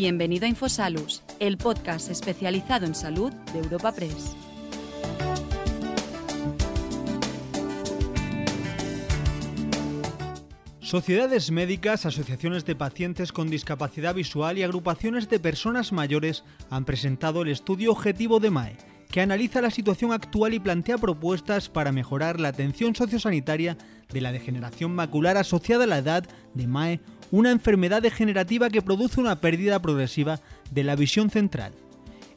Bienvenido a Infosalus, el podcast especializado en salud de Europa Press. Sociedades médicas, asociaciones de pacientes con discapacidad visual y agrupaciones de personas mayores han presentado el estudio objetivo de MAE, que analiza la situación actual y plantea propuestas para mejorar la atención sociosanitaria de la degeneración macular asociada a la edad de MAE una enfermedad degenerativa que produce una pérdida progresiva de la visión central.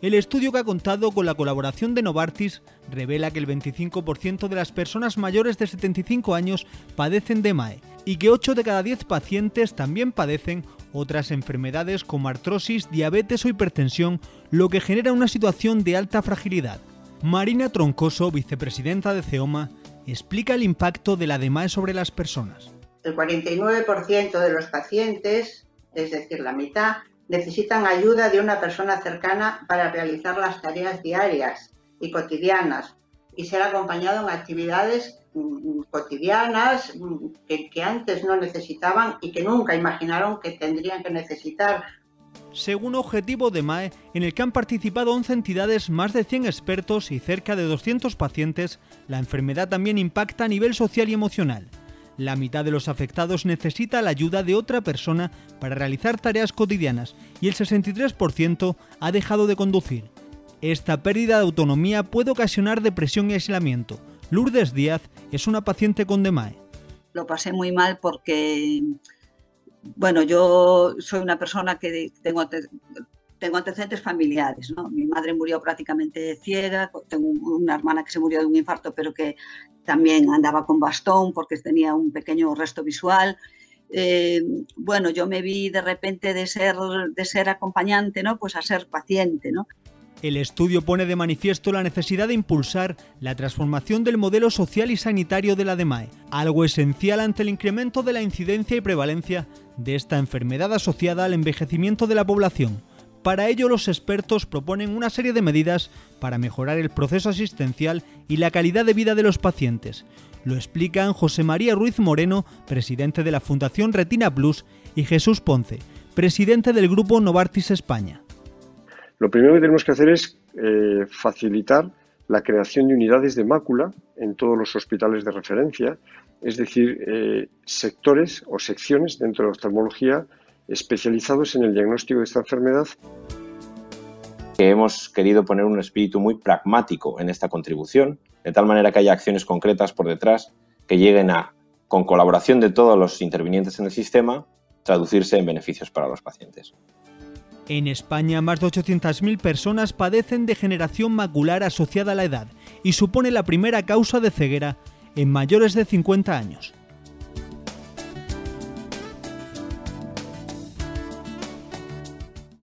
El estudio que ha contado con la colaboración de Novartis revela que el 25% de las personas mayores de 75 años padecen de MAE y que 8 de cada 10 pacientes también padecen otras enfermedades como artrosis, diabetes o hipertensión, lo que genera una situación de alta fragilidad. Marina Troncoso, vicepresidenta de CEOMA, explica el impacto de la DMAE sobre las personas el 49% de los pacientes, es decir, la mitad, necesitan ayuda de una persona cercana para realizar las tareas diarias y cotidianas y ser acompañado en actividades mm, cotidianas mm, que, antes no necesitaban y que nunca imaginaron que tendrían que necesitar. Según Objetivo de MAE, en el que han participado 11 entidades, más de 100 expertos y cerca de 200 pacientes, la enfermedad también impacta a nivel social y emocional. La mitad de los afectados necesita la ayuda de otra persona para realizar tareas cotidianas y el 63% ha dejado de conducir. Esta pérdida de autonomía puede ocasionar depresión y aislamiento. Lourdes Díaz es una paciente con DEMAE. Lo pasé muy mal porque, bueno, yo soy una persona que tengo tengo antecedentes familiares, ¿no? Mi madre murió prácticamente ciega, tengo una hermana que se murió de un infarto, pero que también andaba con bastón porque tenía un pequeño resto visual. Eh, bueno, yo me vi de repente de ser, de ser acompañante, ¿no? Pues a ser paciente, ¿no? El estudio pone de manifiesto la necesidad de impulsar la transformación del modelo social y sanitario de la DEMAE, algo esencial ante el incremento de la incidencia y prevalencia de esta enfermedad asociada al envejecimiento de la población para ello, los expertos proponen una serie de medidas para mejorar el proceso asistencial y la calidad de vida de los pacientes. Lo explican José María Ruiz Moreno, presidente de la Fundación Retina Plus, y Jesús Ponce, presidente del Grupo Novartis España. Lo primero que tenemos que hacer es eh, facilitar la creación de unidades de mácula en todos los hospitales de referencia, es decir, eh, sectores o secciones dentro de la oftalmología especializados en el diagnóstico de esta enfermedad. Hemos querido poner un espíritu muy pragmático en esta contribución, de tal manera que haya acciones concretas por detrás que lleguen a, con colaboración de todos los intervinientes en el sistema, traducirse en beneficios para los pacientes. En España, más de 800.000 personas padecen degeneración macular asociada a la edad y supone la primera causa de ceguera en mayores de 50 años.